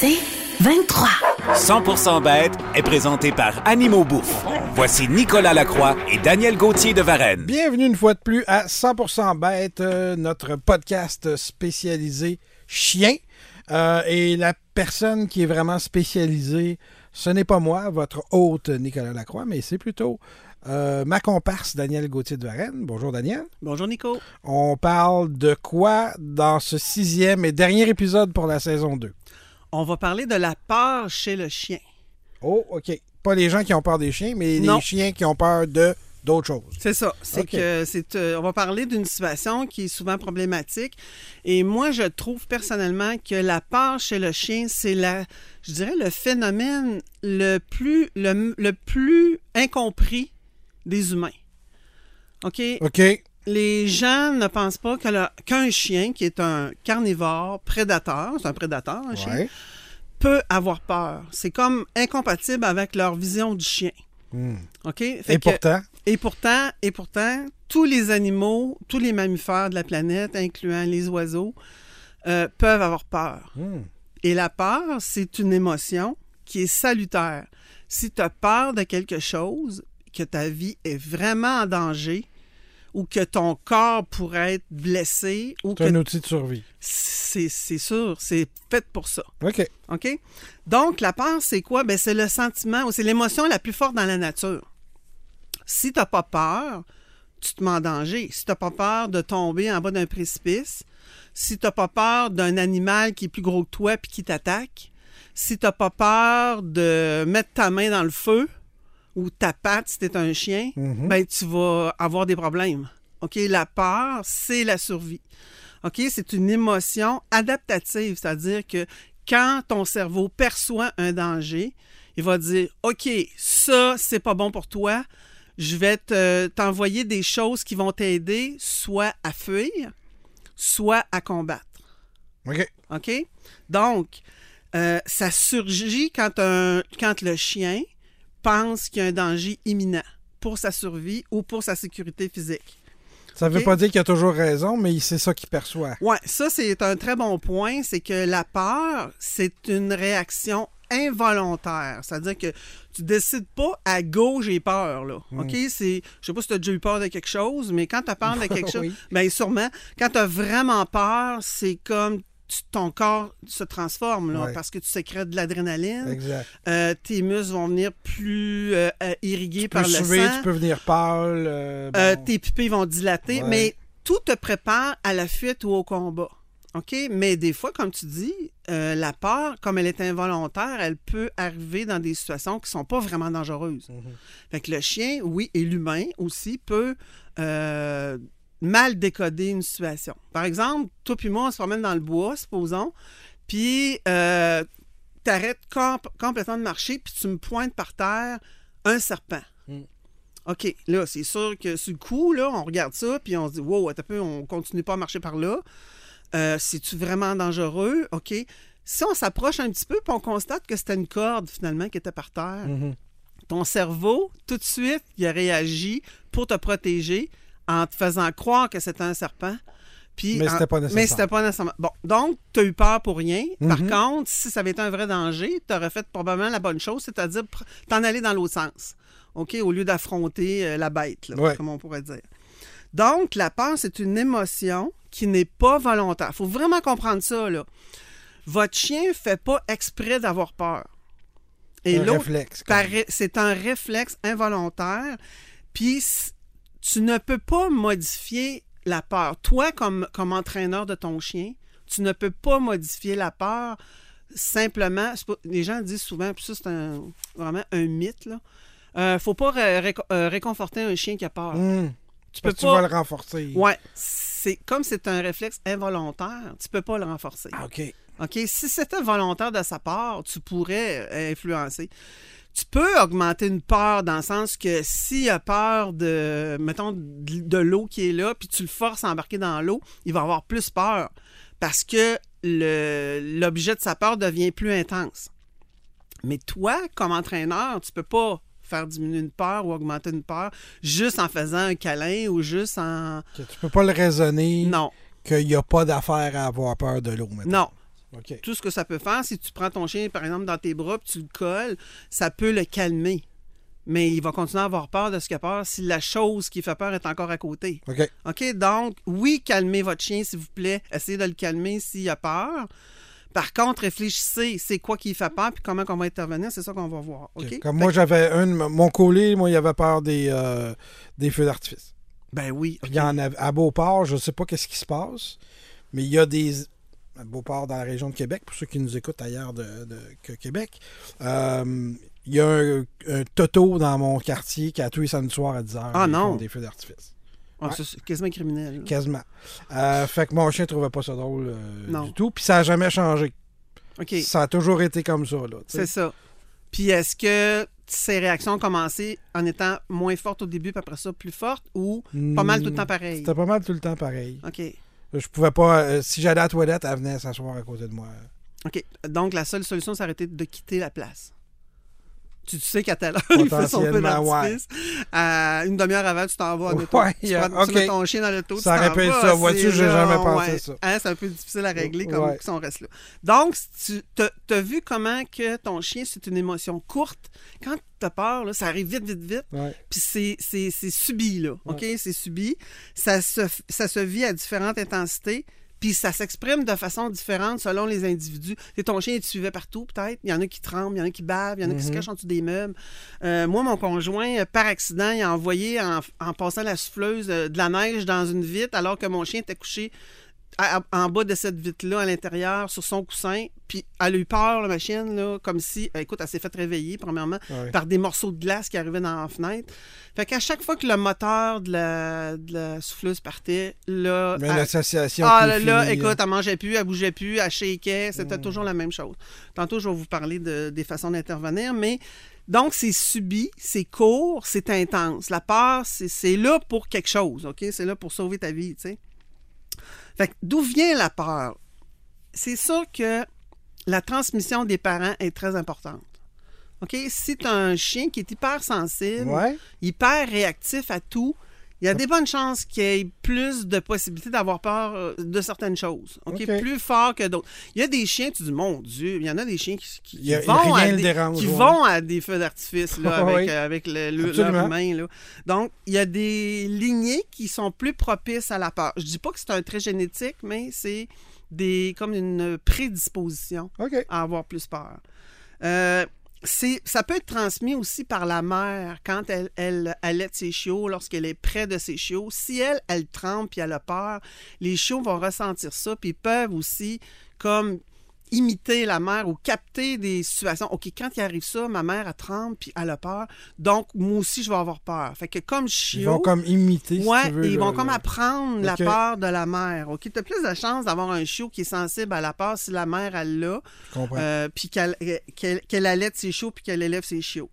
C'est 23. 100% bête est présenté par Animaux Bouffe. Voici Nicolas Lacroix et Daniel Gauthier de Varennes. Bienvenue une fois de plus à 100% Bête, euh, notre podcast spécialisé chien. Euh, et la personne qui est vraiment spécialisée, ce n'est pas moi, votre hôte Nicolas Lacroix, mais c'est plutôt euh, ma comparse Daniel Gauthier de Varennes. Bonjour Daniel. Bonjour Nico. On parle de quoi dans ce sixième et dernier épisode pour la saison 2? On va parler de la peur chez le chien. Oh, OK. Pas les gens qui ont peur des chiens, mais Non. les chiens qui ont peur de d'autres choses. C'est ça. C'est que c'est. euh, on va parler d'une situation qui est souvent problématique. Et moi, je trouve personnellement que la peur chez le chien, c'est la, je dirais, le phénomène le plus, le, le plus incompris des humains. OK? OK. Les gens ne pensent pas qu'un chien, qui est un carnivore, prédateur, c'est un prédateur, un chien, Ouais. peut avoir peur. C'est comme incompatible avec leur vision du chien. Hmm. OK? Fait Et que- pourtant, et pourtant, et pourtant, tous les animaux, tous les mammifères de la planète, incluant les oiseaux, euh, peuvent avoir peur. hmm, Et la peur, c'est une émotion qui est salutaire. Si tu as peur de quelque chose, que ta vie est vraiment en danger, ou que ton corps pourrait être blessé, ou c'est un outil de survie. c'est c'est sûr, c'est fait pour ça. OK. OK? Donc, la peur, c'est quoi? Ben, c'est le sentiment ou c'est l'émotion la plus forte dans la nature. Si tu n'as pas peur, tu te mets en danger. Si tu n'as pas peur de tomber en bas d'un précipice, si tu n'as pas peur d'un animal qui est plus gros que toi puis qui t'attaque, si tu n'as pas peur de mettre ta main dans le feu ou ta patte si un chien, Mhm. ben, tu vas avoir des problèmes. OK? La peur, c'est la survie. OK? C'est une émotion adaptative, c'est-à-dire que quand ton cerveau perçoit un danger, il va dire OK, ça, c'est pas bon pour toi. Je vais te- t'envoyer des choses qui vont t'aider soit à fuir, soit à combattre. OK. OK? Donc, euh, ça surgit quand, un, quand le chien pense qu'il y a un danger imminent pour sa survie ou pour sa sécurité physique. Ça ne veut pas dire qu'il a toujours raison, mais c'est ça qu'il perçoit. Oui, ça, c'est un très bon point. C'est que la peur, c'est une réaction involontaire. C'est-à-dire que tu décides pas à go, j'ai peur. Là. OK? C'est, je sais pas si tu as déjà eu peur de quelque chose, mais quand tu as peur de quelque chose, Oui. bien sûrement, quand tu as vraiment peur, c'est comme ton corps se transforme là, Ouais. parce que tu sécrètes de l'adrénaline. Euh, tes muscles vont venir plus euh, euh, irrigués Tu par peux le suer, sang. tu peux venir pâle. euh, bon. tes pupilles vont dilater, Ouais. mais tout te prépare à la fuite ou au combat. OK? Mais des fois, comme tu dis, la peur, comme elle est involontaire, elle peut arriver dans des situations qui sont pas vraiment dangereuses. Fait que le chien, oui, et l'humain aussi, peut mal décoder une situation. Par exemple, toi puis moi, on se promène dans le bois, supposons, puis euh, t'arrêtes comp- complètement de marcher, puis tu me pointes par terre un serpent. Mm. OK, là, c'est sûr que sur le coup, là, on regarde ça, puis on se dit, wow, attends un peu, on continue pas à marcher par là. Euh, C'est-tu vraiment dangereux? OK. Si on s'approche un petit peu, puis on constate que c'était une corde, finalement, qui était par terre, Mhm. ton cerveau, tout de suite, il a réagi pour te protéger en te faisant croire que c'était un serpent. Puis Mais c'était pas nécessaire. Mais c'était pas nécessairement. Bon, donc, tu as eu peur pour rien. Par Mhm. contre, si ça avait été un vrai danger, tu aurais fait probablement la bonne chose, c'est-à-dire t'en aller dans l'autre sens. OK? Au lieu d'affronter euh, la bête, là, Ouais. comme on pourrait dire. Donc, la peur, c'est une émotion qui n'est pas volontaire. Il faut vraiment comprendre ça, là. Votre chien ne fait pas exprès d'avoir peur. Et un l'autre, c'est un réflexe involontaire. Puis tu ne peux pas modifier la peur. Toi, comme, comme entraîneur de ton chien, tu ne peux pas modifier la peur simplement. pas- les gens disent souvent, puis ça, c'est un- vraiment un mythe, là. Euh, faut pas ré- euh, réconforter un chien qui a peur. Hmm. Tu Parce peux tu pas. vas le renforcer. Ouais. c'est comme c'est un réflexe involontaire, tu peux pas le renforcer. Ah, OK. OK? Si c'était volontaire de sa part, tu pourrais euh, influencer. Tu peux augmenter une peur dans le sens que s'il a peur de, mettons, de de l'eau qui est là, puis tu le forces à embarquer dans l'eau, il va avoir plus peur parce que l'objet de sa peur devient plus intense. Mais toi, comme entraîneur, tu peux pas faire diminuer une peur ou augmenter une peur juste en faisant un câlin ou juste en... Que tu peux pas le raisonner Non, qu'il n'y a pas d'affaire à avoir peur de l'eau maintenant. non. Tout ce que ça peut faire, si tu prends ton chien, par exemple, dans tes bras, puis tu le colles, ça peut le calmer. Mais il va continuer à avoir peur de ce qu'il a peur si la chose qui fait peur est encore à côté. OK. OK? Donc, oui, calmez votre chien, s'il vous plaît. Essayez de le calmer s'il a peur. Par contre, réfléchissez, c'est quoi qui fait peur, puis comment on va intervenir, c'est ça qu'on va voir. OK? Comme Fait moi, j'avais un mon collier, moi, il avait peur des, euh, des feux d'artifice. Ben oui. Puis il y en a à Beauport, je ne sais pas qu'est-ce qui se passe, mais il y a des. À Beauport, dans la région de Québec, pour ceux qui nous écoutent ailleurs de, de- que Québec, euh, il y a un, un Toto dans mon quartier qui a tous les samedis soirs à 10h. Ah non. des feux d'artifice. Ah, Ouais. c'est quasiment criminel. Quasiment. Euh, fait que mon chien trouvait pas ça drôle euh, Non. du tout. Puis ça n'a jamais changé. Ça a toujours été comme ça. C'est ça. Puis est-ce que ces réactions ont commencé en étant moins fortes au début, puis après ça plus fortes, ou pas mal tout le temps pareil? C'était pas mal tout le temps pareil. OK. Je pouvais pas. euh, si j'allais à la toilette, elle venait s'asseoir à côté de moi. OK. Donc, la seule solution, ça aurait de quitter la place. Tu, tu sais qu'à telle heure, il fait son feu d'artifice. À une demi-heure avant, tu t'en vas en auto. Ouais, tu, prends- OK. tu mets ton chien dans l'auto, tu Ça vas, ça. Vois-tu, j'ai jamais pensé ouais. ça. Hein, c'est un peu difficile à régler comme Ouais. si on reste là. Donc, tu as vu comment que ton chien, c'est une émotion courte? Quand tu as peur, là, ça arrive vite, vite, vite. Ouais. Puis c'est subi, là. OK? C'est subi. Ça se, ça se vit à différentes intensités. Puis ça s'exprime de façon différente selon les individus. C'est ton chien, il te suivait partout, peut-être. Il y en a qui tremblent, il y en a qui bavent, il y en a qui se cachent en dessous des meubles. Euh, moi, mon conjoint, euh, par accident, il a envoyé en, en passant la souffleuse euh, de la neige dans une vitre alors que mon chien était couché à- en bas de cette vitre-là, à l'intérieur, sur son coussin. Puis elle a eu peur, là, ma chienne, là, comme si, euh, écoute, elle s'est fait réveiller, premièrement, Ouais. par des morceaux de glace qui arrivaient dans la fenêtre. Fait qu'à chaque fois que le moteur de la, de la souffleuse partait, là. Mais l'association. ah là, là, écoute, elle mangeait plus, elle bougeait plus, elle shakeait, c'était Mm. toujours la même chose. Tantôt, je vais vous parler de- des façons d'intervenir, mais donc, c'est subi, c'est court, c'est intense. La peur, c'est c'est là pour quelque chose, OK? C'est là pour sauver ta vie, tu sais. Fait d'où vient la peur? C'est sûr que la transmission des parents est très importante. OK? Si tu as un chien qui est hyper sensible, Ouais. hyper réactif à tout, il y a des bonnes chances qu'il y ait plus de possibilités d'avoir peur euh, de certaines choses. Plus fort que d'autres. Il y a des chiens, tu dis, mon Dieu, il y en a des chiens qui, a- vont, à des, dérange, qui ouais. vont à des feux d'artifice là, avec, euh, avec le, le- leur humain. Là. Donc, il y a des lignées qui sont plus propices à la peur. Je dis pas que c'est un trait génétique, mais c'est des comme une prédisposition à avoir plus peur. Euh, c'est, ça peut être transmis aussi par la mère quand elle, elle allaite ses chiots, lorsqu'elle est près de ses chiots. Si elle, elle tremble puis elle a peur, les chiots vont ressentir ça puis peuvent aussi comme imiter la mère ou capter des situations. OK, quand il arrive ça, ma mère, elle tremble puis elle a peur. Donc, moi aussi, je vais avoir peur. Fait que comme Ils chiot... vont comme imiter. si Ouais, tu veux, et ils le- vont comme apprendre la peur de la mère. OK, tu as plus de chances d'avoir un chiot qui est sensible à la peur si la mère, elle l'a, Je comprends. euh, puis qu'elle qu'elle allaite ses chiots, puis qu'elle élève ses chiots.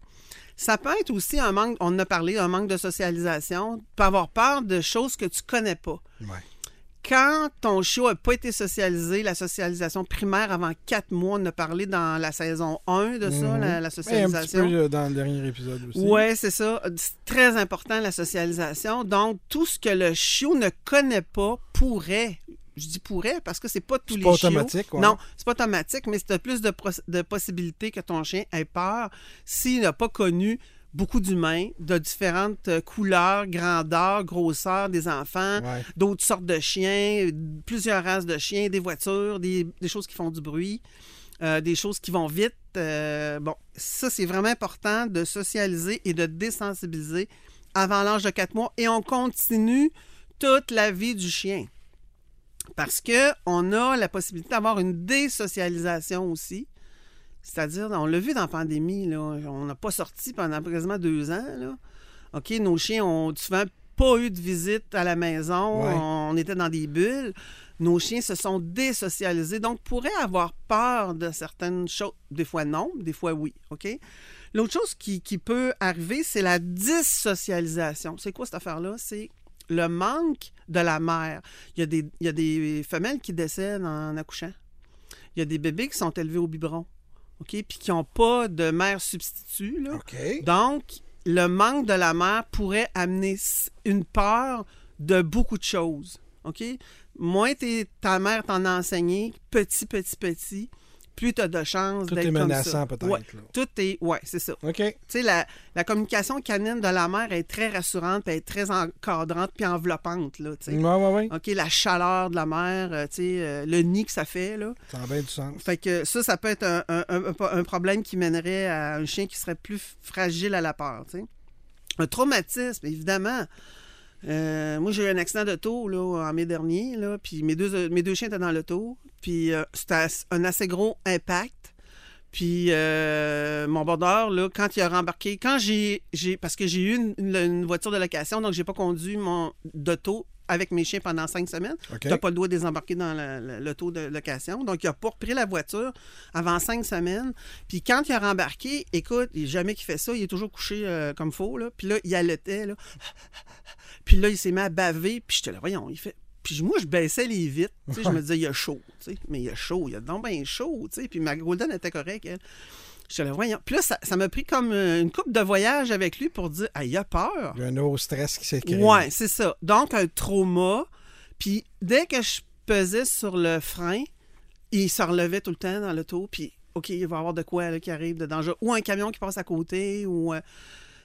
Ça peut être aussi un manque, on en a parlé, un manque de socialisation. Tu peux avoir peur de choses que tu connais pas. Ouais. Quand ton chiot n'a pas été socialisé, la socialisation primaire avant quatre mois, on a parlé dans la saison 1 de ça, Mhm. la, la Et un petit socialisation. peu euh, dans le dernier épisode aussi. Oui, c'est ça. C'est très important, la socialisation. Donc, tout ce que le chiot ne connaît pas pourrait, je dis pourrait parce que c'est pas tous les pas chiots. automatique, ouais. Non, c'est pas automatique, mais c'est plus de possibilités que ton chien ait peur s'il n'a pas connu beaucoup d'humains de différentes euh, couleurs, grandeurs, grosseurs des enfants, Ouais. d'autres sortes de chiens, plusieurs races de chiens, des voitures, des, des choses qui font du bruit, euh, des choses qui vont vite. Euh, bon, ça, c'est vraiment important de socialiser et de désensibiliser avant l'âge de 4 mois. Et on continue toute la vie du chien. Parce que on a la possibilité d'avoir une désocialisation aussi. C'est-à-dire, on l'a vu dans la pandémie, là, on n'a pas sorti pendant quasiment deux ans. Là. OK, nos chiens ont souvent pas eu de visite à la maison. Ouais. On était dans des bulles, nos chiens se sont désocialisés, donc pourraient avoir peur de certaines choses. Des fois non, des fois oui, OK? L'autre chose qui, qui peut arriver, c'est la dissocialisation. C'est quoi cette affaire-là? C'est le manque de la mère. Il y, a des, il y a des femelles qui décèdent en accouchant. Il y a des bébés qui sont élevés au biberon, OK? Puis qui n'ont pas de mère substitut, là. Donc, le manque de la mère pourrait amener une peur de beaucoup de choses. OK? Moins ta mère t'en a enseigné, petit, petit, petit, plus tu as de chances Tout d'être est comme menaçant, ça. peut-être, Ouais, là. tout est... Ouais, c'est ça. OK. Tu sais, la, la communication canine de la mère est très rassurante, puis elle est très encadrante, puis enveloppante, là, tu sais. Ouais, ouais, ouais. OK, la chaleur de la mère, euh, tu sais, euh, le nid que ça fait, là. Ça a bien du sens. Fait que ça, ça peut être un, un- un- un problème qui mènerait à un chien qui serait plus fragile à la peur, tu sais. Un traumatisme, évidemment. Euh, moi, j'ai eu un accident d'auto en mai dernier, là, puis mes deux, mes deux chiens étaient dans l'auto, puis euh, c'était un assez gros impact. Puis euh, mon bordeur, là, quand il a rembarqué, quand j'ai, parce que j'ai eu une voiture de location, donc j'ai pas conduit mon d'auto avec mes chiens pendant cinq semaines. OK. Tu n'as pas le droit de désembarquer dans la- la- l'auto de location. Donc, il a pas repris la voiture avant cinq semaines. Puis quand il a rembarqué, écoute, il jamais qu'il fait ça. Il est toujours couché euh, comme faux. Là. Puis là, il allaitait. Là. Puis là, il s'est mis à baver. Puis j'étais là, voyons, il fait... Puis moi, je baissais les vitres. Je me disais, il y a chaud. tu sais. Mais il y a chaud. Il y a donc bien chaud. tu sais. Puis ma Golden était correcte, elle. J'étais là, voyons. Puis là, ça ça m'a pris comme euh, une coupe de voyage avec lui pour dire, ah, il a peur. Il y a un nouveau stress qui s'est créé. Ouais, c'est ça. Donc, un trauma. Puis, dès que je pesais sur le frein, il se relevait tout le temps dans l'auto. Puis, OK, il va y avoir de quoi là, qui arrive de danger. Ou un camion qui passe à côté. Ou, euh,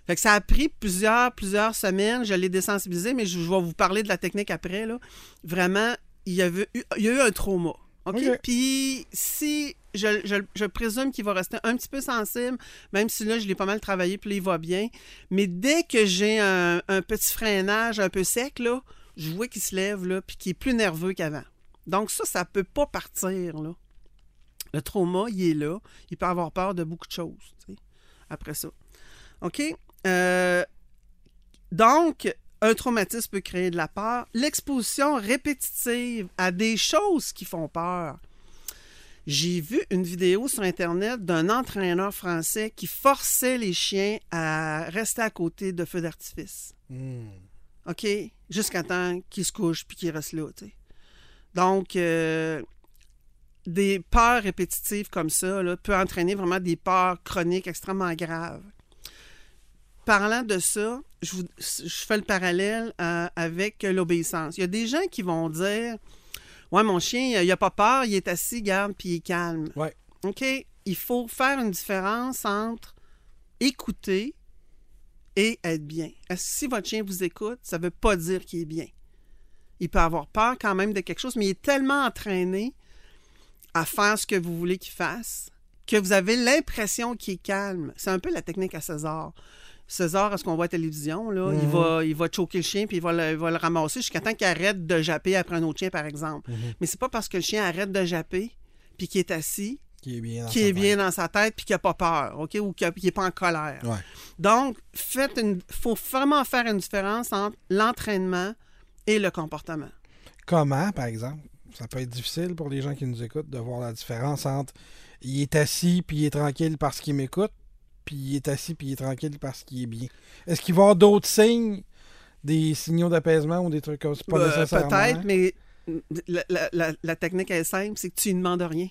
Fait que ça a pris plusieurs, plusieurs semaines. Je l'ai désensibilisé, mais je, je vais vous parler de la technique après. Là. Vraiment, il y, avait eu, il y a eu un trauma. OK? Puis, si je, je- je présume qu'il va rester un petit peu sensible, même si là, je l'ai pas mal travaillé, puis là, il va bien. Mais dès que j'ai un, un petit freinage un peu sec, là, je vois qu'il se lève, là, puis qu'il est plus nerveux qu'avant. Donc, ça, ça peut pas partir, là. Le trauma, il est là. Il peut avoir peur de beaucoup de choses, tu sais, après ça. OK? Euh, donc, un traumatisme peut créer de la peur. L'exposition répétitive à des choses qui font peur. J'ai vu une vidéo sur Internet d'un entraîneur français qui forçait les chiens à rester à côté de feux d'artifice. Hmm. OK? Jusqu'à temps qu'ils se couchent puis qu'ils restent là. Donc, euh, des peurs répétitives comme ça là, peut entraîner vraiment des peurs chroniques extrêmement graves. Parlant de ça, je, vous- je fais le parallèle euh, avec l'obéissance. Il y a des gens qui vont dire Ouais, mon chien, il n'a pas peur, il est assis, garde, puis il est calme. Ouais. OK? Il faut faire une différence entre écouter et être bien. Si votre chien vous écoute, ça ne veut pas dire qu'il est bien. Il peut avoir peur quand même de quelque chose, mais il est tellement entraîné à faire ce que vous voulez qu'il fasse que vous avez l'impression qu'il est calme. C'est un peu la technique à César. César, à ce qu'on voit à la télévision, là, il, Mhm. va, il va choquer le chien puis il va le, il va le ramasser jusqu'à temps qu'il arrête de japper après un autre chien, par exemple. Mhm. Mais c'est pas parce que le chien arrête de japper puis qu'il est assis Qui est bien. dans qui sa est tête. bien dans sa tête puis qui n'a pas peur, OK? Ou qui n'est pas en colère. Ouais. Donc, faites une, faut vraiment faire une différence entre l'entraînement et le comportement. Comment, par exemple? Ça peut être difficile pour les gens qui nous écoutent de voir la différence entre il est assis puis il est tranquille parce qu'il m'écoute, puis il est assis puis il est tranquille parce qu'il est bien. Est-ce qu'il va y avoir d'autres signes, des signaux d'apaisement ou des trucs comme ça? Pas Euh, nécessairement. Peut-être, mais la, la- la- la technique est simple, c'est que tu ne demandes rien.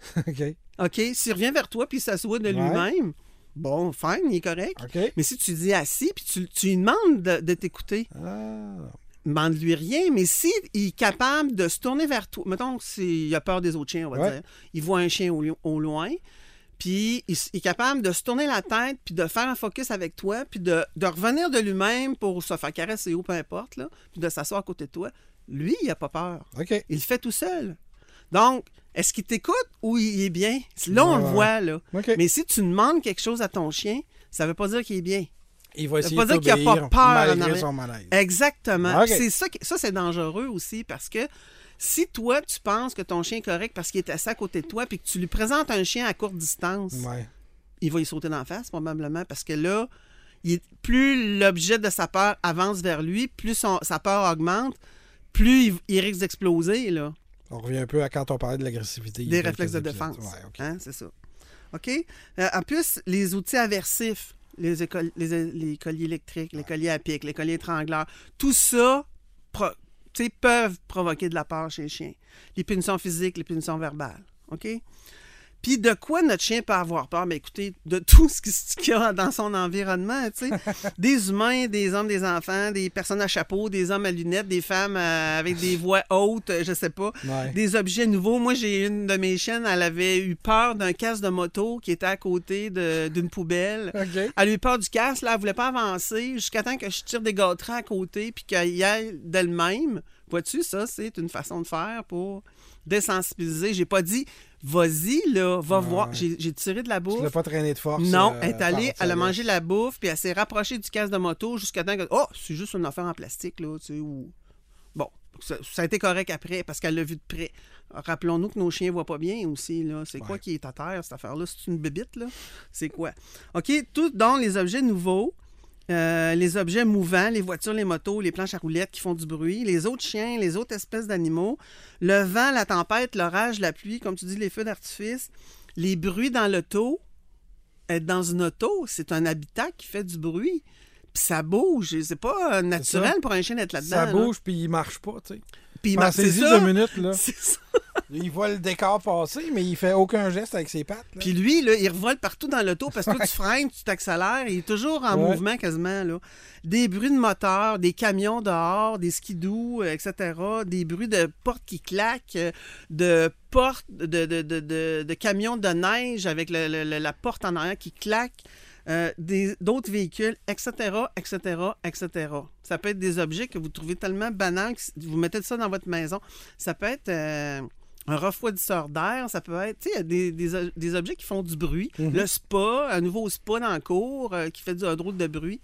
OK. OK? S'il revient vers toi puis il s'assoit de Ouais. lui-même, bon, fine, il est correct. OK. Mais si tu dis assis puis tu, tu lui demandes de, de t'écouter, Ah. demande-lui rien. Mais si il est capable de se tourner vers toi, mettons qu'il a peur des autres chiens, on va Ouais. dire, il voit un chien au, au loin, puis il, est capable de se tourner la tête, puis de faire un focus avec toi, puis de, de revenir de lui-même pour se faire caresser ou peu importe, là, puis de s'asseoir à côté de toi, lui, il n'a pas peur. OK. Il le fait tout seul. Donc, est-ce qu'il t'écoute ou il est bien? Là, on Ouais, le voit, là. OK. Mais si tu demandes quelque chose à ton chien, ça ne veut pas dire qu'il est bien. il va ça essayer veut pas de dire qu'il y a pas peur en malgré arrière. son malaise. Exactement. OK. C'est ça, qui- ça c'est dangereux aussi parce que si toi, tu penses que ton chien est correct parce qu'il est assis à côté de toi puis que tu lui présentes un chien à courte distance, Ouais. il va y sauter d'en face probablement parce que là, il plus l'objet de sa peur avance vers lui, plus son- sa peur augmente, plus il, il risque d'exploser, là. On revient un peu à quand on parlait de l'agressivité. Des réflexes de défense. Ouais, ok. Hein, c'est ça. OK? Euh, en plus, les outils aversifs, les, écol- les, les colliers électriques, les colliers à pic, les colliers étrangleurs, tout ça peuvent provoquer de la peur chez le chien. Les punitions physiques, les punitions verbales. OK? Puis de quoi notre chien peut avoir peur? Mais écoutez, de tout ce qui- ce qu'il y a dans son environnement, tu sais. des humains, des hommes, des enfants, des personnes à chapeau, des hommes à lunettes, des femmes euh, avec des voix hautes, euh, je sais pas Ouais. des objets nouveaux. Moi, j'ai une de mes chiennes, elle avait eu peur d'un casque de moto qui était à côté de- d'une poubelle. OK. Elle a eu peur du casque, là, elle voulait pas avancer jusqu'à temps que je tire des gâteries à côté puis qu'elle y aille d'elle-même. Vois-tu, ça, c'est une façon de faire pour désensibiliser. J'ai pas dit, vas-y, là, va Ouais. voir. J'ai j'ai tiré de la Tu bouffe. l'as pas traîné de force. Non, euh, elle est allée, elle a mangé la bouffe, puis elle s'est rapprochée du casque de moto jusqu'à temps que. Oh, c'est juste une affaire en plastique, là, tu sais, ou. Bon, ça, ça a été correct après parce qu'elle l'a vu de près. Rappelons-nous que nos chiens voient pas bien aussi, là. C'est quoi qui est à terre, cette affaire-là? C'est une bébite, là? C'est quoi? OK, tout dans les objets nouveaux. Euh, les objets mouvants, les voitures, les motos, les planches à roulettes qui font du bruit, les autres chiens, les autres espèces d'animaux, le vent, la tempête, l'orage, la pluie, comme tu dis, les feux d'artifice, les bruits dans l'auto, être dans une auto, c'est un habitat qui fait du bruit. Puis ça bouge. C'est pas euh, naturel pour un chien d'être là-dedans. Ça bouge, puis il marche pas, tu sais. Puis il marche. C'est Pensez-y ça. deux minutes, là. C'est ça. Il voit le décor passer, mais il fait aucun geste avec ses pattes. là. Puis lui, là, il revole partout dans l'auto parce que toi, tu freines, tu t'accélères. Il est toujours en Ouais. mouvement quasiment. Là. Des bruits de moteur, des camions dehors, des skidoo, euh, etc. Des bruits de portes qui claquent, euh, de portes, de, de, de, de- de camions de neige avec le- le- le- la porte en arrière qui claque. euh, d'autres véhicules, etc., etc., etc. Ça peut être des objets que vous trouvez tellement banals que vous mettez ça dans votre maison. Ça peut être euh, un refroidisseur d'air, ça peut être, tu sais, des, des- des objets qui font du bruit. Le spa, un nouveau spa dans la cour euh, qui fait du, un drôle de bruit.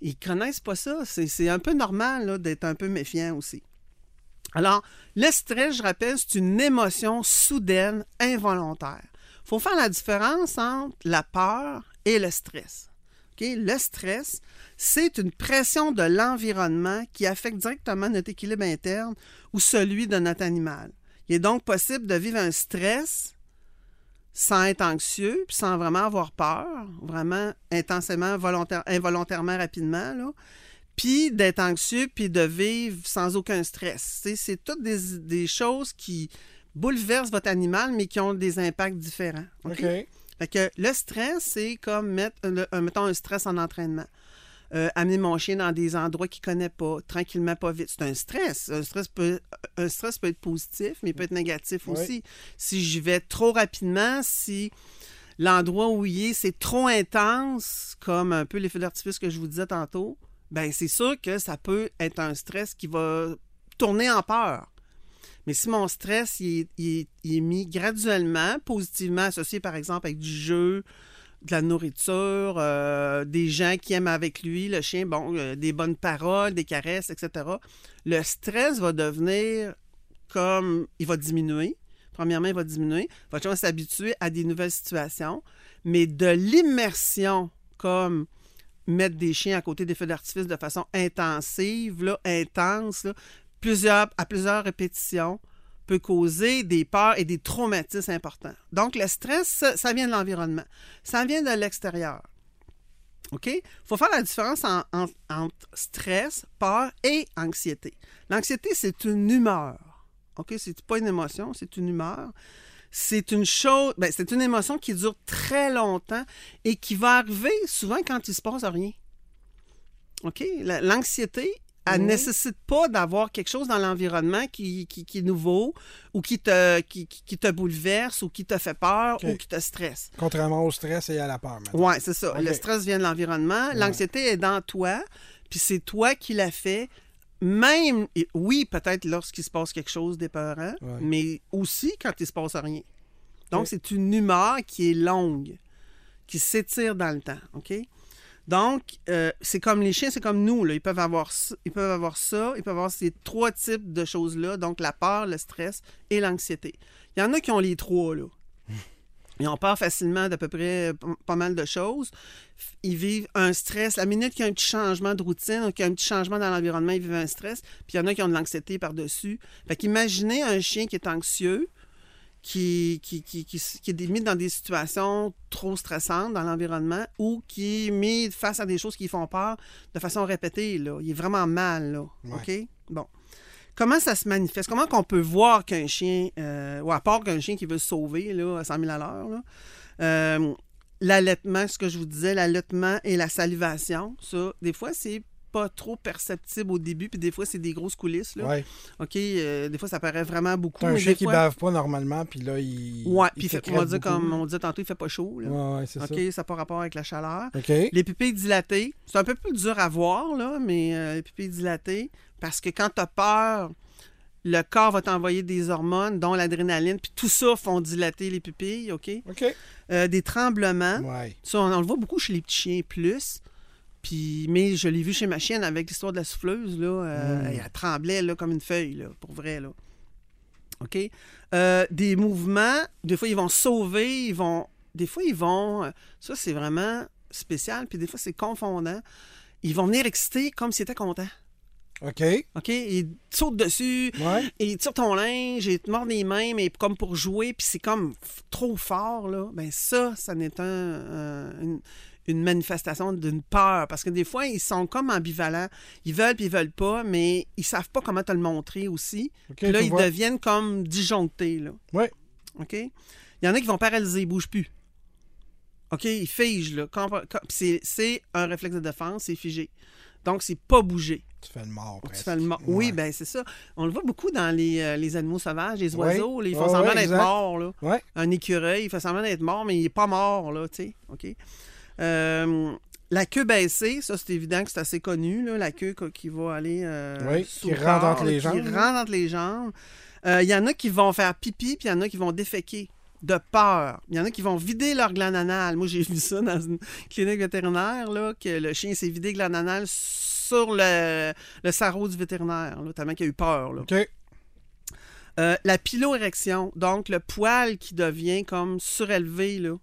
Ils connaissent pas ça. C'est un peu normal d'être un peu méfiant aussi. Alors, le stress, je rappelle, c'est une émotion soudaine, involontaire. Il faut faire la différence entre la peur et le stress. Le stress, c'est une pression de l'environnement qui affecte directement notre équilibre interne ou celui de notre animal. Il est donc possible de vivre un stress sans être anxieux, puis sans vraiment avoir peur, vraiment intensément, volontaire, involontairement, rapidement, là. puis d'être anxieux, puis de vivre sans aucun stress. C'est toutes des, des choses qui bouleversent votre animal, mais qui ont des impacts différents. OK? OK. Fait que le stress, c'est comme mettre, le- un- mettons, un stress en entraînement. Euh, amener mon chien dans des endroits qu'il ne connaît pas, tranquillement, pas vite. C'est un stress. Un stress, peut, un stress peut être positif, mais il peut être négatif aussi. Si j'y vais trop rapidement, si l'endroit où il est, c'est trop intense, comme un peu les feux d'artifice que je vous disais tantôt, ben c'est sûr que ça peut être un stress qui va tourner en peur. Mais si mon stress il il il est mis graduellement, positivement associé par exemple avec du jeu, de la nourriture, euh, des gens qui aiment avec lui, le chien, bon, euh, des bonnes paroles, des caresses, etc., le stress va devenir comme il va diminuer. Premièrement, il va diminuer. Votre chien va s'habituer à des nouvelles situations, mais de l'immersion comme mettre des chiens à côté des feux d'artifice de façon intensive, intense, à plusieurs répétitions, peut causer des peurs et des traumatismes importants. Donc, le stress, ça, vient de l'environnement. Ça vient de l'extérieur. OK? Il faut faire la différence en- en- entre stress, peur et anxiété. L'anxiété, c'est une humeur. OK? C'est pas une émotion, c'est une humeur. C'est une chose, ben, c'est une émotion qui dure très longtemps et qui va arriver souvent quand il se passe rien. OK? La- L'anxiété, elle ne nécessite pas d'avoir quelque chose dans l'environnement qui, qui- qui est nouveau ou qui te, qui, qui- qui te bouleverse ou qui te fait peur ou qui te stresse. Contrairement au stress et à la peur. Oui, c'est ça. Le stress vient de l'environnement. L'anxiété est dans toi, puis c'est toi qui la fait. Même, et oui, peut-être lorsqu'il se passe quelque chose d'épeurant, Ouais. mais aussi quand il se passe rien. Donc, c'est une humeur qui est longue, qui s'étire dans le temps, OK? Donc, euh, c'est comme les chiens, c'est comme nous, là. Ils peuvent avoir ça, ils peuvent avoir ça, ils peuvent avoir ces trois types de choses-là, donc la peur, le stress et l'anxiété. Il y en a qui ont les trois, là. Ils ont peur facilement d'à peu près p- pas mal de choses. Ils vivent un stress. La minute qu'il y a un petit changement de routine, qu'il y a un petit changement dans l'environnement, ils vivent un stress. Puis il y en a qui ont de l'anxiété par-dessus. Fait qu'imaginez un chien qui est anxieux, qui, qui, qui, qui, est mis dans des situations trop stressantes dans l'environnement ou qui est mis face à des choses qui font peur de façon répétée. Là. Il est vraiment mal. Là. OK? Bon. Comment ça se manifeste? Comment qu'on peut voir qu'un chien, euh, ou à part qu'un chien qui veut se sauver là, à 100 000 à l'heure, là, euh, l'allaitement, ce que je vous disais, l'allaitement et la salivation, ça, des fois, c'est pas trop perceptible au début, puis des fois, c'est des grosses coulisses. Là. Ouais. OK? euh, des fois, ça paraît vraiment beaucoup. Un chien qui fois- bave pas normalement, puis là, il. Ouais, puis on va dire, comme on disait tantôt, il fait pas chaud. Là. Ouais, ouais, c'est OK, ça n'a pas rapport avec la chaleur. Les pupilles dilatées, c'est un peu plus dur à voir, là, mais euh, les pupilles dilatées, parce que quand tu as peur, le corps va t'envoyer des hormones, dont l'adrénaline, puis tout ça font dilater les pupilles, OK? OK. Euh, des tremblements, Ouais. ça, on, on le voit beaucoup chez les petits chiens plus. Puis, mais je l'ai vu chez ma chienne avec l'histoire de la souffleuse, là. euh, Mm. Elle tremblait, là, comme une feuille, là, pour vrai, là. OK? Euh, des mouvements, des fois, ils vont sauver, ils vont... Des fois, ils vont... euh, Ça, c'est vraiment spécial, puis des fois, c'est confondant. Ils vont venir exciter comme s'ils étaient contents. OK. OK? Ils te sautent dessus, Ouais. et ils tirent ton linge, et ils te mordent les mains, mais comme pour jouer, puis c'est comme trop fort, là. Ben ça, ça n'est un, un- une, une manifestation d'une peur. Parce que des fois, ils sont comme ambivalents. Ils veulent puis ils veulent pas, mais ils savent pas comment te le montrer aussi. Puis là, tu ils vois. deviennent comme disjonctés, là. Ouais. OK? Il y en a qui vont paralyser, ils bougent plus. OK? Ils figent, là. C'est c'est un réflexe de défense, c'est figé. Donc, c'est pas bouger. Tu fais le mort, Tu presque. fais le mort. Ouais. Oui, ben c'est ça. On le voit beaucoup dans les, euh, les animaux sauvages, les Ouais. oiseaux. là, ils font Ouais, semblant d'être morts. Là. Un écureuil, il fait semblant d'être mort, mais il n'est pas mort, là, tu sais. OK? Euh, la queue baissée, ça, c'est évident que c'est assez connu, là, la queue qui va aller euh, Oui, sous qui rentre entre les Qui jambes, là. rentre entre les jambes. Euh, Il y en a qui vont faire pipi, puis il y en a qui vont déféquer de peur. Il y en a qui vont vider leur glande anale. Moi, j'ai vu ça dans une clinique vétérinaire, là, que le chien s'est vidé glande anale sur le, le du vétérinaire, là, tellement qu'il a eu peur. Là. OK. Euh, la piloérection, donc le poil qui devient comme surélevé, là.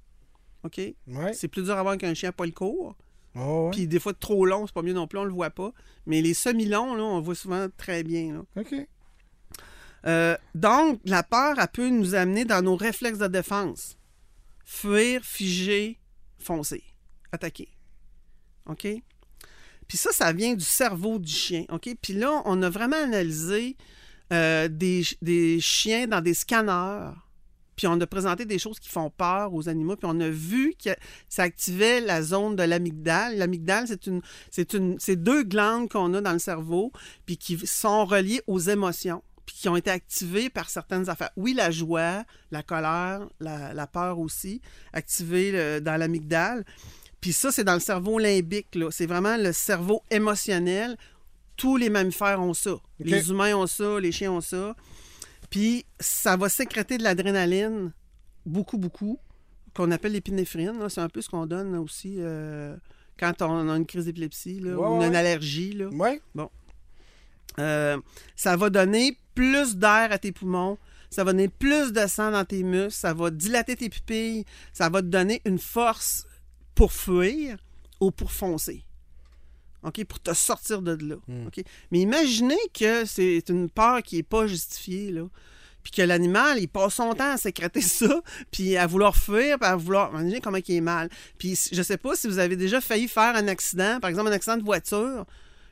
OK? Ouais. C'est plus dur à voir qu'un chien à poil court. Oh, ouais. Puis des fois, trop long, c'est pas mieux non plus, on le voit pas. Mais les semi-longs, là, on le voit souvent très bien. là. OK. Euh, donc, la peur, elle peut nous amener dans nos réflexes de défense. Fuir, figer, foncer, attaquer. OK? Puis ça, ça vient du cerveau du chien. OK? Puis là, on a vraiment analysé euh, des, des chiens dans des scanners. Puis on a présenté des choses qui font peur aux animaux. Puis on a vu que ça activait la zone de l'amygdale. L'amygdale, c'est une, c'est une, c'est deux glandes qu'on a dans le cerveau, puis qui sont reliées aux émotions, puis qui ont été activées par certaines affaires. Oui, la joie, la colère, la, la peur aussi, activées euh, dans l'amygdale. Puis ça, c'est dans le cerveau limbique. là. C'est vraiment le cerveau émotionnel. Tous les mammifères ont ça. Les humains ont ça, les chiens ont ça. Puis ça va sécréter de l'adrénaline, beaucoup, beaucoup, qu'on appelle l'épinéphrine. C'est un peu ce qu'on donne aussi euh, quand on a une crise d'épilepsie Ouais, ou ouais. une allergie. Là. Ouais. Euh, ça va donner plus d'air à tes poumons, ça va donner plus de sang dans tes muscles, ça va dilater tes pupilles, ça va te donner une force pour fuir ou pour foncer. OK? Pour te sortir de là. OK? Mais imaginez que c'est une peur qui n'est pas justifiée, là. Puis que l'animal, il passe son temps à sécréter ça, puis à vouloir fuir, puis à vouloir. Imaginez comment il est mal. Puis je sais pas si vous avez déjà failli faire un accident, par exemple un accident de voiture,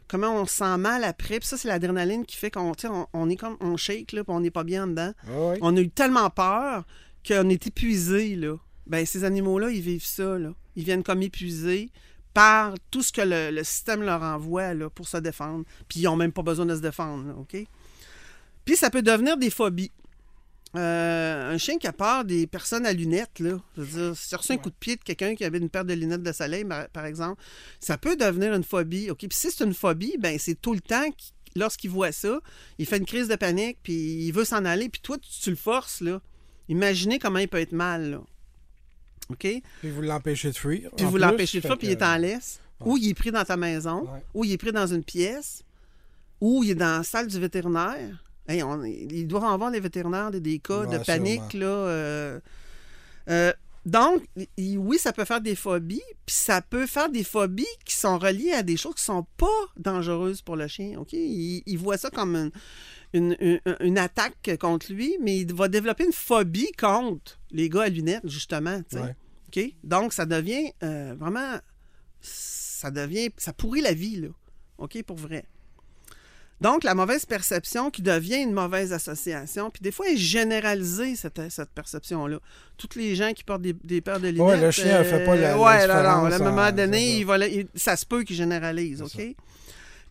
comment on se sent mal après. Puis ça, c'est l'adrénaline qui fait qu'on on, on est comme on shake, là, puis on n'est pas bien dedans. Ah. On a eu tellement peur qu'on est épuisé, là. Ben, ces animaux-là, ils vivent ça, là. Ils viennent comme épuisés par tout ce que le, le système leur envoie, là, pour se défendre. Puis ils n'ont même pas besoin de se défendre, là, OK? Puis ça peut devenir des phobies. Euh, un chien qui a peur des personnes à lunettes, là. Je veux dire, si tu reçu un coup de pied de quelqu'un qui avait une paire de lunettes de soleil, par exemple, ça peut devenir une phobie. OK? Puis si c'est une phobie, ben c'est tout le temps qu'il- lorsqu'il voit ça, il fait une crise de panique, puis il veut s'en aller, puis toi, tu, tu le forces, là. Imaginez comment il peut être mal, là. OK? Puis vous l'empêchez de fuir. Puis vous l'empêchez de faire, puis il est en laisse. Ou il est pris dans ta maison, Ouais. ou il est pris dans une pièce, ou il est dans la salle du vétérinaire. Hey, on- ils doivent en avoir des vétérinaires, des, des cas Ouais, de panique, là. euh, euh, donc, oui, ça peut faire des phobies, puis ça peut faire des phobies qui sont reliées à des choses qui sont pas dangereuses pour le chien. OK? Il, il voit ça comme une, une- une- une attaque contre lui, mais il va développer une phobie contre les gars à lunettes, justement. Ouais. Donc, ça devient euh, vraiment. Ça devient. Ça pourrit la vie, là. OK? Pour vrai. Donc, la mauvaise perception qui devient une mauvaise association, puis des fois, elle est généralisée, cette, cette perception-là. Tous les gens qui portent des, des paires de lunettes. Ouais, le chien, elle fait pas la- la ouais, non, différence à un moment en- donné, ça. il va la- il- ça se peut qu'il généralise, OK?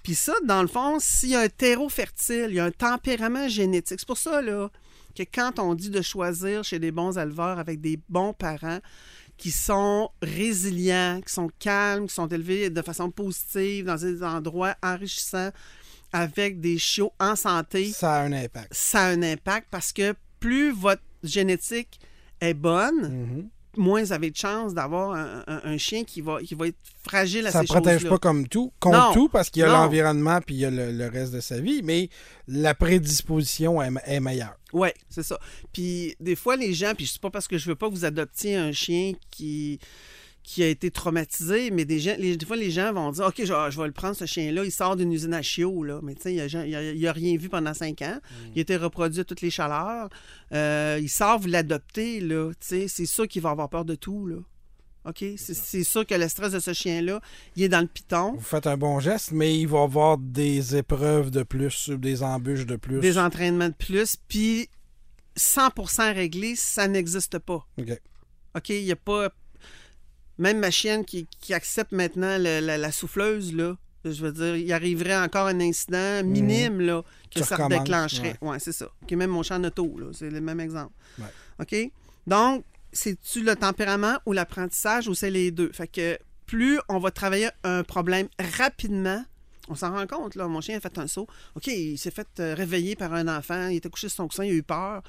Puis ça, dans le fond, s'il y a un terreau fertile, il y a un tempérament génétique. C'est pour ça, là, que quand on dit de choisir chez des bons éleveurs avec des bons parents qui sont résilients, qui sont calmes, qui sont élevés de façon positive dans des endroits enrichissants avec des chiots en santé, Ça a un impact. ça a un impact parce que plus votre génétique est bonne, Mhm. Moins vous avez de chances d'avoir un, un- un chien qui va, qui va être fragile à Ça ne ces protège choses-là. pas comme tout, contre Non. tout, parce qu'il y a l'environnement puis il y a le, le reste de sa vie, mais la prédisposition est, est meilleure. Oui, c'est ça. Puis des fois, les gens, puis c'est pas parce que je veux pas que vous adoptiez un chien qui, qui a été traumatisé, mais des, gens, les- des fois, les gens vont dire OK, je, je vais le prendre, ce chien-là, il sort d'une usine à chiots, là. Mais tu sais, il a, il a- il a rien vu pendant cinq ans. Il a été reproduit à toutes les chaleurs. Euh, il sort, vous l'adoptez, là. Tu sais, c'est sûr qu'il va avoir peur de tout, là. OK? C'est sûr que le stress de ce chien-là, il est dans le piton. Vous faites un bon geste, mais il va avoir des épreuves de plus, des embûches de plus. des entraînements de plus, puis 100% réglé, ça n'existe pas. OK. OK, il n'y a pas... Même ma chienne qui, qui accepte maintenant le- la, la souffleuse, là, je veux dire, il arriverait encore un incident minime, là, que Mhm. Tu ça recommences, déclencherait. Ouais, c'est ça. OK, même mon champ auto, là, c'est le même exemple. Ouais. OK? Donc, c'est-tu le tempérament ou l'apprentissage ou c'est les deux? Fait que plus on va travailler un problème rapidement, on s'en rend compte, là. Mon chien a fait un saut. OK, il s'est fait euh, réveiller par un enfant. Il était couché sur son coussin, il a eu peur.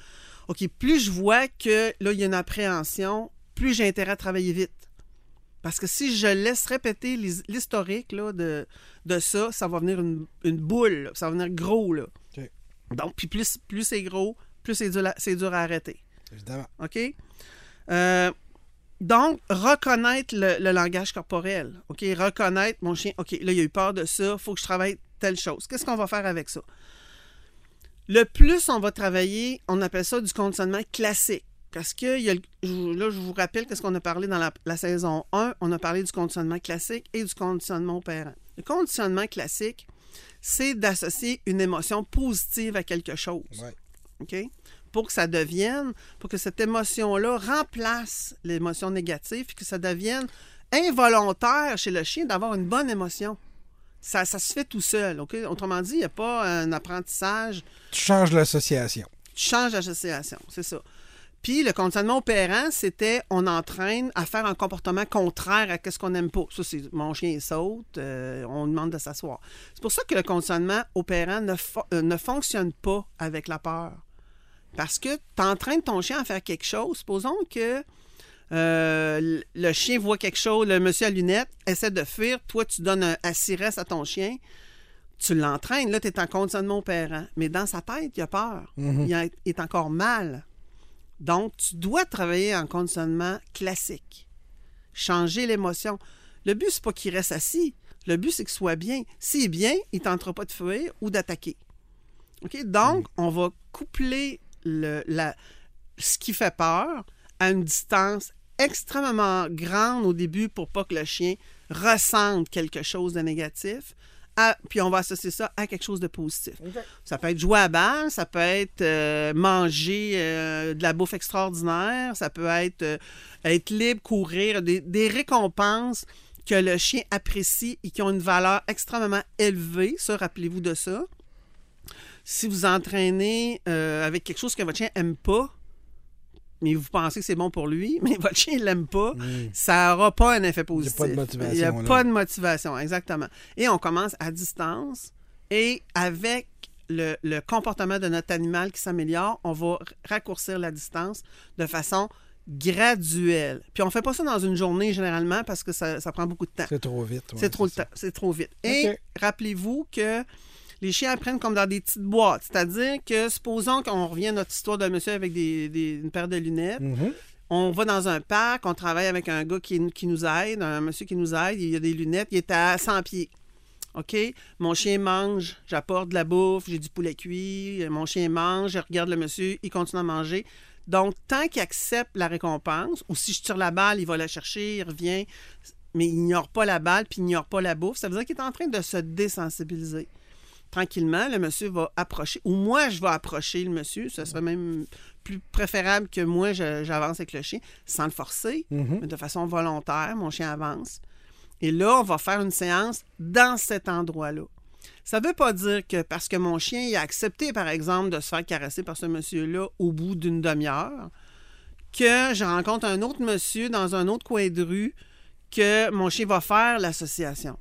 OK, plus je vois que là, il y a une appréhension, plus j'ai intérêt à travailler vite. Parce que si je laisse répéter l'his- l'historique là, de, de ça, ça va venir une, une boule. là. Ça va venir gros. Là. Donc, puis plus, plus c'est gros, plus c'est dur, dur à arrêter. Évidemment. OK? Euh, donc, reconnaître le, le langage corporel. OK? Reconnaître mon chien. OK, là, il a eu peur de ça. Il faut que je travaille telle chose. Qu'est-ce qu'on va faire avec ça? Le plus on va travailler, on appelle ça du conditionnement classique. Parce que il y a le- je- là, je vous rappelle qu'est-ce qu'on a parlé dans la, la saison 1. On a parlé du conditionnement classique et du conditionnement opérant. Le conditionnement classique, c'est d'associer une émotion positive à quelque chose. Ouais. OK? Pour que ça devienne, pour que cette émotion-là remplace l'émotion négative et que ça devienne involontaire chez le chien d'avoir une bonne émotion. Ça, ça se fait tout seul. OK? Autrement dit, il n'y a pas un apprentissage Tu changes l'association. tu changes d'association, c'est ça. Puis le conditionnement opérant, c'était on entraîne à faire un comportement contraire à ce qu'on n'aime pas. Ça, c'est mon chien il saute, euh, on demande de s'asseoir. C'est pour ça que le conditionnement opérant ne, fo- euh, ne fonctionne pas avec la peur. Parce que tu entraînes ton chien à faire quelque chose. Supposons que euh, le- chien voit quelque chose, le monsieur à lunettes essaie de fuir, toi tu donnes un assiresse à ton chien, tu l'entraînes, là tu es en conditionnement opérant. Mais dans sa tête, il a peur. Il a- est encore mal. Donc, tu dois travailler en conditionnement classique. Changer l'émotion. Le but, c'est pas qu'il reste assis. Le but, c'est qu'il soit bien. S'il est bien, il ne tentera pas de fuir ou d'attaquer. OK? Donc, on va coupler le, la, ce qui fait peur à une distance extrêmement grande au début pour pas que le chien ressente quelque chose de négatif. À- puis on va associer ça à quelque chose de positif. Ça peut être jouer à balle, ça peut être euh, manger euh, de la bouffe extraordinaire, ça peut être euh, être libre, courir, des, des récompenses que le chien apprécie et qui ont une valeur extrêmement élevée. Ça, rappelez-vous de ça. Si vous entraînez avec quelque chose que votre chien aime pas, mais vous pensez que c'est bon pour lui, mais votre chien ne l'aime pas, ça n'aura pas un effet positif. pas de motivation, Il n'y a là. pas de motivation, exactement. Et on commence à distance et avec le, le comportement de notre animal qui s'améliore, on va raccourcir la distance de façon graduelle. Puis on ne fait pas ça dans une journée généralement parce que ça, ça prend beaucoup de temps. C'est trop vite. ouais, C'est trop, c'est trop vite. Et rappelez-vous que les chiens apprennent comme dans des petites boîtes. C'est-à-dire que, supposons qu'on revient à notre histoire de monsieur avec des, des- une paire de lunettes, Mhm. On va dans un parc, on travaille avec un gars qui, qui nous aide, un monsieur qui nous aide, il a des lunettes, il est à 100 pieds. OK? Mon chien mange, j'apporte de la bouffe, j'ai du poulet cuit, mon chien mange, je regarde le monsieur, il continue à manger. Donc, tant qu'il accepte la récompense, ou si je tire la balle, il va la chercher, il revient, mais il n'ignore pas la balle, puis il n'ignore pas la bouffe, ça veut dire qu'il est en train de se désensibiliser. Tranquillement, le monsieur va approcher, ou moi, je vais approcher le monsieur, ce serait même plus préférable que moi, j'avance avec le chien, sans le forcer, mais de façon volontaire, mon chien avance. Et là, on va faire une séance dans cet endroit-là. Ça ne veut pas dire que parce que mon chien il a accepté, par exemple, de se faire caresser par ce monsieur-là au bout d'une demi-heure, que je rencontre un autre monsieur dans un autre coin de rue, que mon chien va faire l'association.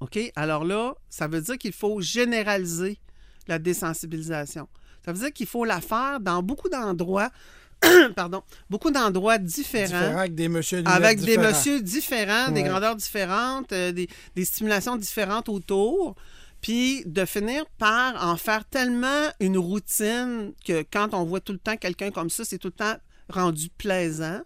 OK? Alors là, ça veut dire qu'il faut généraliser la désensibilisation. Ça veut dire qu'il faut la faire dans beaucoup d'endroits, pardon, beaucoup d'endroits différents Différent avec des monsieur avec des différents. messieurs différents, des grandeurs différentes, euh, des, des stimulations différentes autour, puis de finir par en faire tellement une routine que quand on voit tout le temps quelqu'un comme ça, c'est tout le temps rendu plaisant.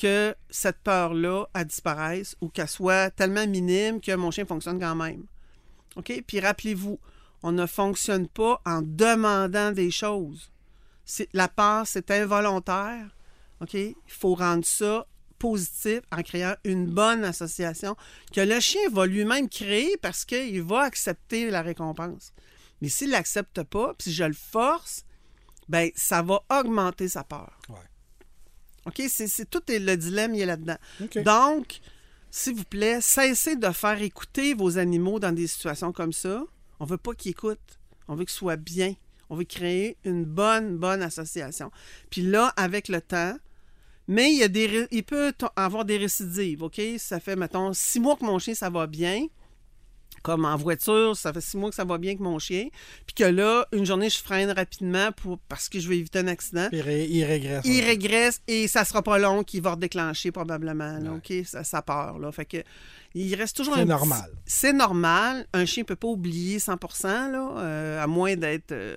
Que cette peur-là, elle disparaisse ou qu'elle soit tellement minime que mon chien fonctionne quand même. OK? Puis rappelez-vous, on ne fonctionne pas en demandant des choses. La peur, c'est involontaire. OK? Il faut rendre ça positif en créant une bonne association que le chien va lui-même créer parce qu'il va accepter la récompense. Mais s'il l'accepte pas, puis si je le force, ben ça va augmenter sa peur. Ouais. OK? C'est, tout est, le dilemme, il est là-dedans. Donc, s'il vous plaît, cessez de faire écouter vos animaux dans des situations comme ça. On veut pas qu'ils écoutent. On veut qu'ils soient bien. On veut créer une bonne, bonne association. Puis là, avec le temps, mais il, y a des, il peut avoir des récidives, OK? Ça fait, mettons, six mois que mon chien, ça va bien. Comme en voiture, ça fait six mois que ça va bien avec mon chien. Puis que là, une journée, je freine rapidement pour, parce que je veux éviter un accident. Il ré- il régresse. Il régresse et ça sera pas long qu'il va redéclencher probablement. là, Ouais. OK? Ça, ça part. Là. Fait que il reste toujours C'est petit- normal. C'est normal. Un chien peut pas oublier 100 là, euh, à moins d'être euh,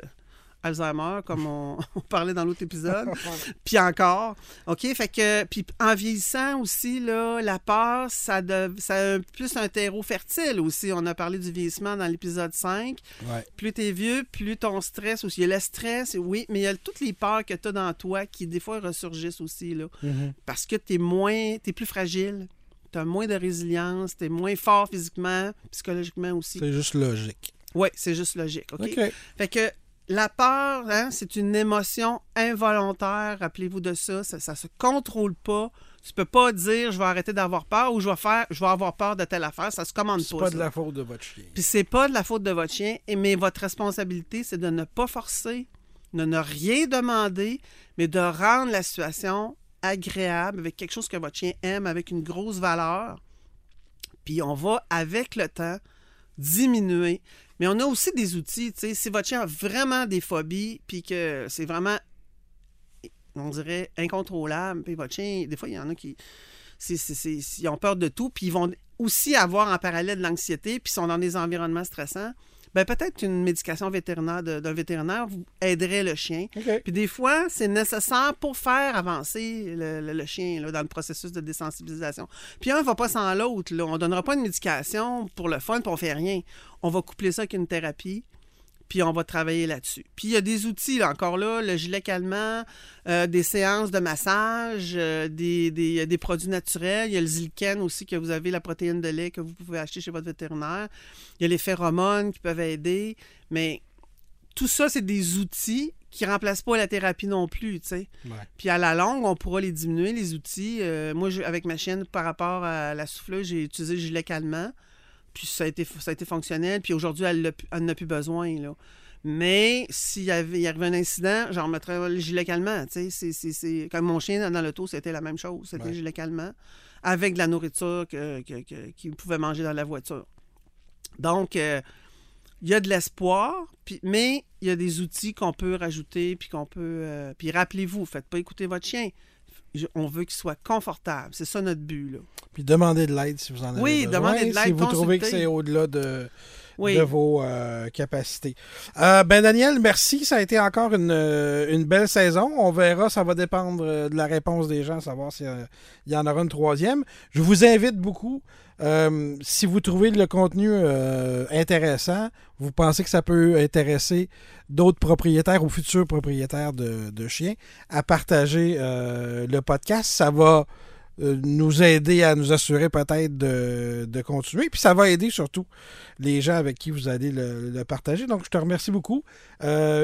Alzheimer, comme on, on parlait dans l'autre épisode. puis encore. OK? Fait que, puis en vieillissant aussi, là, la peur, ça, de- ça a plus un terreau fertile aussi. On a parlé du vieillissement dans l'épisode 5 Ouais. plus t'es vieux, plus ton stress aussi. Il y a le stress, oui, mais il y a toutes les peurs que tu as dans toi qui, des fois, ressurgissent aussi, là. Mhm. Parce que t'es moins, t'es plus fragile, t'as moins de résilience, t'es moins fort physiquement, psychologiquement aussi. C'est juste logique. Oui, c'est juste logique, OK? OK. Fait que la peur, hein, c'est une émotion involontaire, rappelez-vous de ça, ça, ça se contrôle pas. Tu peux pas dire je vais arrêter d'avoir peur ou je vais faire je vais avoir peur de telle affaire, ça se commande C'est pas. pas de la faute de votre chien. Puis c'est pas de la faute de votre chien, et- mais votre responsabilité, c'est de ne pas forcer, de ne rien demander, mais de rendre la situation agréable avec quelque chose que votre chien aime, avec une grosse valeur. Puis on va, avec le temps, diminuer. Mais on a aussi des outils, tu si votre chien a vraiment des phobies, puis que c'est vraiment, on dirait, incontrôlable, puis votre chien, des fois, il y en a qui c'est- ils ont peur de tout, puis ils vont aussi avoir en parallèle de l'anxiété, puis sont dans des environnements stressants, ben peut-être qu'une médication vétérinaire d'un vétérinaire vous aiderait le chien. Puis des fois, c'est nécessaire pour faire avancer le, le- le chien là, dans le processus de désensibilisation. Puis un ne va pas sans l'autre. On ne donnera pas une médication pour le fun, puis on fait rien. On va coupler ça avec une thérapie, puis on va travailler là-dessus. Puis il y a des outils, là, encore là, le gilet calmant, euh, des séances de massage, euh, des, des- des produits naturels. Il y a le Zilken aussi, que vous avez la protéine de lait que vous pouvez acheter chez votre vétérinaire. Il y a les phéromones qui peuvent aider. Mais tout ça, c'est des outils qui remplacent pas la thérapie non plus, tu sais. Ouais. Puis à la longue, on pourra les diminuer, les outils. Euh, moi, je- avec ma chienne, par rapport à la souffleuse, j'ai utilisé le gilet calmant. Puis ça a été, ça a été fonctionnel. Puis aujourd'hui, elle elle n'a plus besoin, là. Mais s'il y avait il arrivait un incident, j'en remettrais le gilet calmant. tu sais. C'est- Comme mon chien dans l'auto, c'était la même chose. C'était Ouais. le gilet calmant avec de la nourriture que- que- que- qu'il pouvait manger dans la voiture. Donc, euh, il y a de l'espoir, mais il y a des outils qu'on peut rajouter, puis qu'on peut... euh, puis rappelez-vous, faites pas écouter votre chien. Je- on veut qu'il soit confortable. C'est ça notre but, là. Puis demandez de l'aide si vous en avez Oui, besoin. demandez de l'aide, Si vous trouvez que c'est au-delà de, Oui. de vos euh, capacités. Euh, ben Daniel, merci. Ça a été encore une, euh, une belle saison. On verra, ça va dépendre de la réponse des gens, savoir s'il y en aura une troisième. Je vous invite beaucoup. Euh, si vous trouvez le contenu euh, intéressant, vous pensez que ça peut intéresser d'autres propriétaires ou futurs propriétaires de, chiens, à partager euh, le podcast. Ça va nous aider à nous assurer peut-être de, continuer. Puis ça va aider surtout les gens avec qui vous allez le, partager. Donc, je te remercie beaucoup.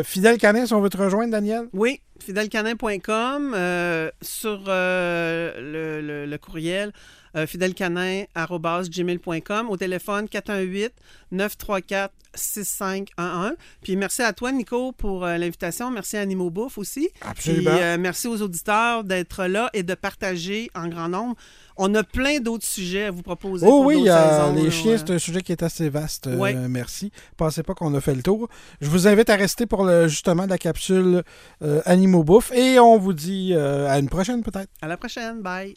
Fidèle si on veut te rejoindre, Daniel? Oui, fidèlecanin.com euh, sur euh, le, le- le courriel euh, fidèlecanin@gmail.com au téléphone 418 934 6511. Puis merci à toi Nico pour euh, l'invitation, merci à Animaux Bouffe aussi. Absolument. Puis euh, merci aux auditeurs d'être là et de partager en grand nombre. On a plein d'autres sujets à vous proposer Oh pour oui, les chiens, c'est un sujet qui est assez vaste. Euh. Merci. Pensez pas qu'on a fait le tour. Je vous invite à rester pour le, justement la capsule euh, Animaux Bouffe et on vous dit euh, à une prochaine peut-être. À la prochaine, bye.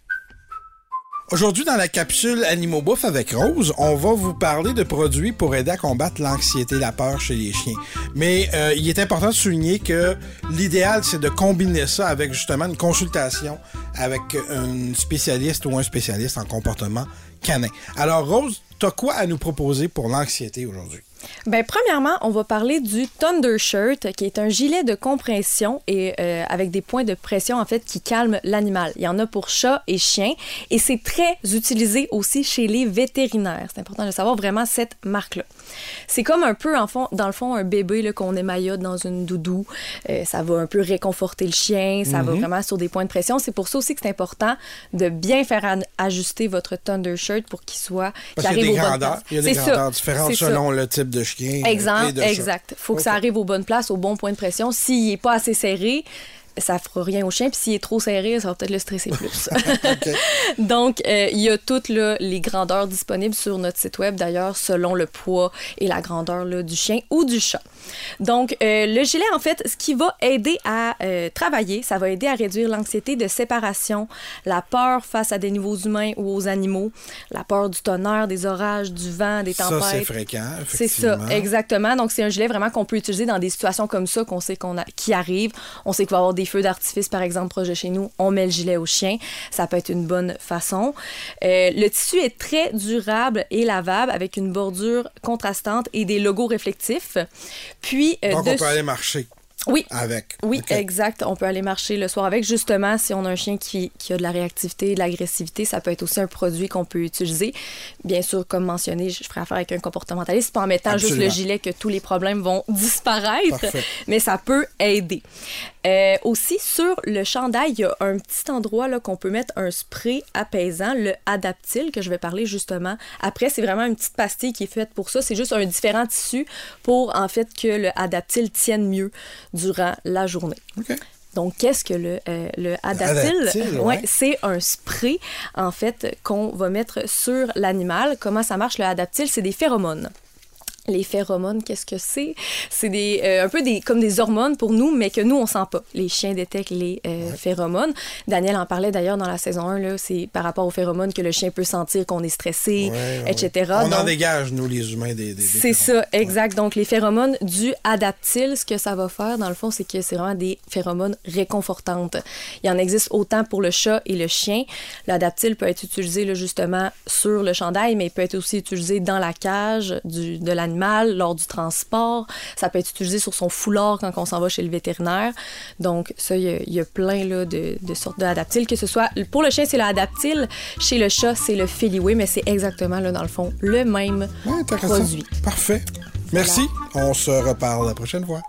Aujourd'hui, dans la capsule Animaux Bouffe avec Rose, on va vous parler de produits pour aider à combattre l'anxiété, la peur chez les chiens. Mais euh, il est important de souligner que l'idéal, c'est de combiner ça avec justement une consultation avec un spécialiste ou un spécialiste en comportement canin. Alors, Rose, tu as quoi à nous proposer pour l'anxiété aujourd'hui? Ben, premièrement, on va parler du Thunder Shirt, qui est un gilet de compression et euh, avec des points de pression en fait qui calment l'animal. Il y en a pour chat et chien et c'est très utilisé aussi chez les vétérinaires. C'est important de savoir vraiment cette marque-là. C'est comme un peu en fond, dans le fond un bébé qu'on émaillote dans une doudou. Euh, ça va un peu réconforter le chien. Ça va vraiment sur des points de pression. C'est pour ça aussi que c'est important de bien faire ajuster votre Thunder Shirt pour qu'il soit Parce qu'il y a des aux grandeurs, il y a des grandeurs différentes ça. selon le type de chien. et Exemple, de exact. faut que ça arrive aux bonnes places, au bon point de pression. S'il n'est pas assez serré, ça fera rien au chien. Puis s'il est trop serré, ça va peut-être le stresser plus. Donc, euh, il y a toutes là, les grandeurs disponibles sur notre site web, d'ailleurs, selon le poids et la grandeur là, du chien ou du chat. Donc, euh, le gilet, en fait, ce qui va aider à euh, travailler, ça va aider à réduire l'anxiété de séparation, la peur face à des nouveaux humains ou aux animaux, la peur du tonnerre, des orages, du vent, des Ça, tempêtes. c'est fréquent, C'est ça, exactement. Donc, c'est un gilet vraiment qu'on peut utiliser dans des situations comme ça, qu'on sait qu'on a, qui arrivent. On sait qu'il va y avoir des feux d'artifice, par exemple, proche de chez nous. On met le gilet au chien. Ça peut être une bonne façon. Euh, le tissu est très durable et lavable avec une bordure contrastante et des logos réflectifs. Puis, euh, Donc, on peut aller marcher Oui, avec. oui, exact. On peut aller marcher le soir avec. Justement, si on a un chien qui, qui a de la réactivité, de l'agressivité, ça peut être aussi un produit qu'on peut utiliser. Bien sûr, comme mentionné, je je ferai affaire avec un comportementaliste, pas en mettant juste le gilet que tous les problèmes vont disparaître, Parfait. mais ça peut aider. Euh, aussi, sur le chandail, il y a un petit endroit là, qu'on peut mettre un spray apaisant, le Adaptil, que je vais parler justement après. C'est vraiment une petite pastille qui est faite pour ça. C'est juste un différent tissu pour, en fait, que le Adaptil tienne mieux durant la journée. Donc, qu'est-ce que le, euh, le Adaptil? Adaptil, Ouais, ouais. c'est un spray, en fait, qu'on va mettre sur l'animal. Comment ça marche, le Adaptil? C'est des phéromones. Les phéromones, qu'est-ce que c'est? C'est des, euh, un peu des, comme des hormones pour nous, mais que nous, on sent pas. Les chiens détectent les euh, phéromones. Daniel en parlait d'ailleurs dans la saison 1, là, c'est par rapport aux phéromones que le chien peut sentir qu'on est stressé, Ouais, etc. ouais. On en dégage, nous, les humains, des. des- des c'est ça, exact. Donc, les phéromones du adaptil, ce que ça va faire, dans le fond, c'est que c'est vraiment des phéromones réconfortantes. Il en existe autant pour le chat et le chien. L'adaptil peut être utilisé là, justement sur le chandail, mais il peut être aussi utilisé dans la cage du, de l'animal, lors du transport. Ça peut être utilisé sur son foulard quand on s'en va chez le vétérinaire. Donc, ça, il y a, il y a plein là, de, de sortes d'adaptiles, que ce soit pour le chien, c'est le adaptil, chez le chat, c'est le Feliway, mais c'est exactement, là, dans le fond, le même Ouais, produit. Parfait. Merci. On se reparle la prochaine fois.